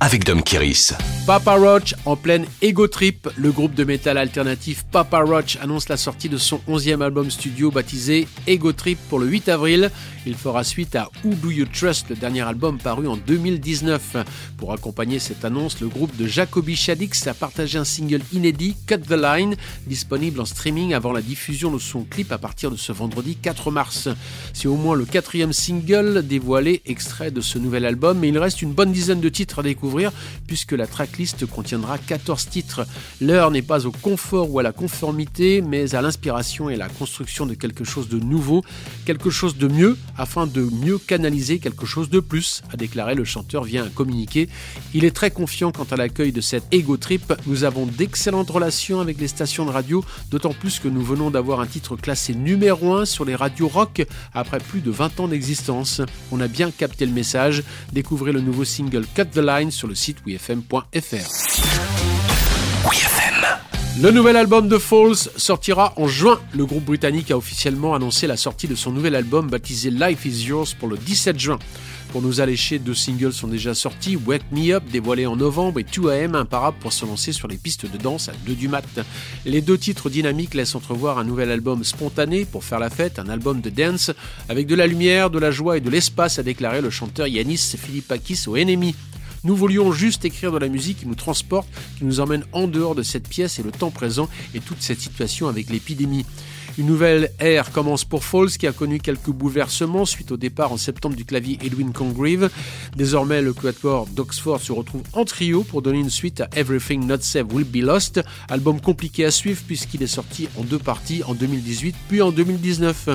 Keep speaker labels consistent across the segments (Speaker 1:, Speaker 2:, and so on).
Speaker 1: avec Dom Kiris.
Speaker 2: Papa Roach en pleine ego trip, le groupe de métal alternatif Papa Roach annonce la sortie de son 11e album studio baptisé Ego Trip pour le 8 avril. Il fera suite à Who Do You Trust, le dernier album paru en 2019. Pour accompagner cette annonce, le groupe de Jacoby Shaddix a partagé un single inédit, Cut the Line, disponible en streaming avant la diffusion de son clip à partir de ce vendredi 4 mars. C'est au moins le quatrième single dévoilé extrait de ce nouvel album, mais il reste une bonne dizaine de titres à découvrir puisque la tracklist contiendra 14 titres. L'heure n'est pas au confort ou à la conformité, mais à l'inspiration et la construction de quelque chose de nouveau, quelque chose de mieux, afin de mieux canaliser quelque chose de plus, a déclaré le chanteur via un communiqué. Il est très confiant quant à l'accueil de cette ego trip. Nous avons d'excellentes relations avec les stations de radio, d'autant plus que nous venons d'avoir un titre classé numéro 1 sur les radios rock après plus de 20 ans d'existence. On a bien capté le message. Découvrez le nouveau single Cut the Line sur le site wfm.fr. Le nouvel album de Falls sortira en juin. Le groupe britannique a officiellement annoncé la sortie de son nouvel album baptisé Life is Yours pour le 17 juin. Pour nous allécher, deux singles sont déjà sortis, Wake Me Up dévoilé en novembre et 2AM imparable pour se lancer sur les pistes de danse à 2 du mat. Les deux titres dynamiques laissent entrevoir un nouvel album spontané pour faire la fête, un album de dance avec de la lumière, de la joie et de l'espace a déclaré le chanteur Yanis Philippakis au Enemy. Nous voulions juste écrire de la musique qui nous transporte, qui nous emmène en dehors de cette pièce et le temps présent et toute cette situation avec l'épidémie. Une nouvelle ère commence pour Falls qui a connu quelques bouleversements suite au départ en septembre du clavier Edwin Congreve. Désormais, le quatuor d'Oxford se retrouve en trio pour donner une suite à Everything Not Said Will Be Lost, album compliqué à suivre puisqu'il est sorti en deux parties en 2018 puis en 2019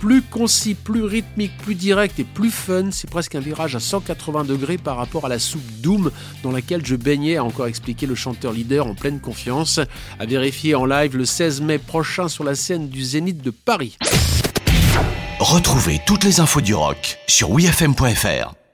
Speaker 2: plus concis, plus rythmique, plus direct et plus fun. C'est presque un virage à 180 degrés par rapport à la soupe Doom dans laquelle je baignais, a encore expliqué le chanteur leader en pleine confiance. À vérifier en live le 16 mai prochain sur la scène du Zénith de Paris.
Speaker 1: Retrouvez toutes les infos du rock sur wfm.fr.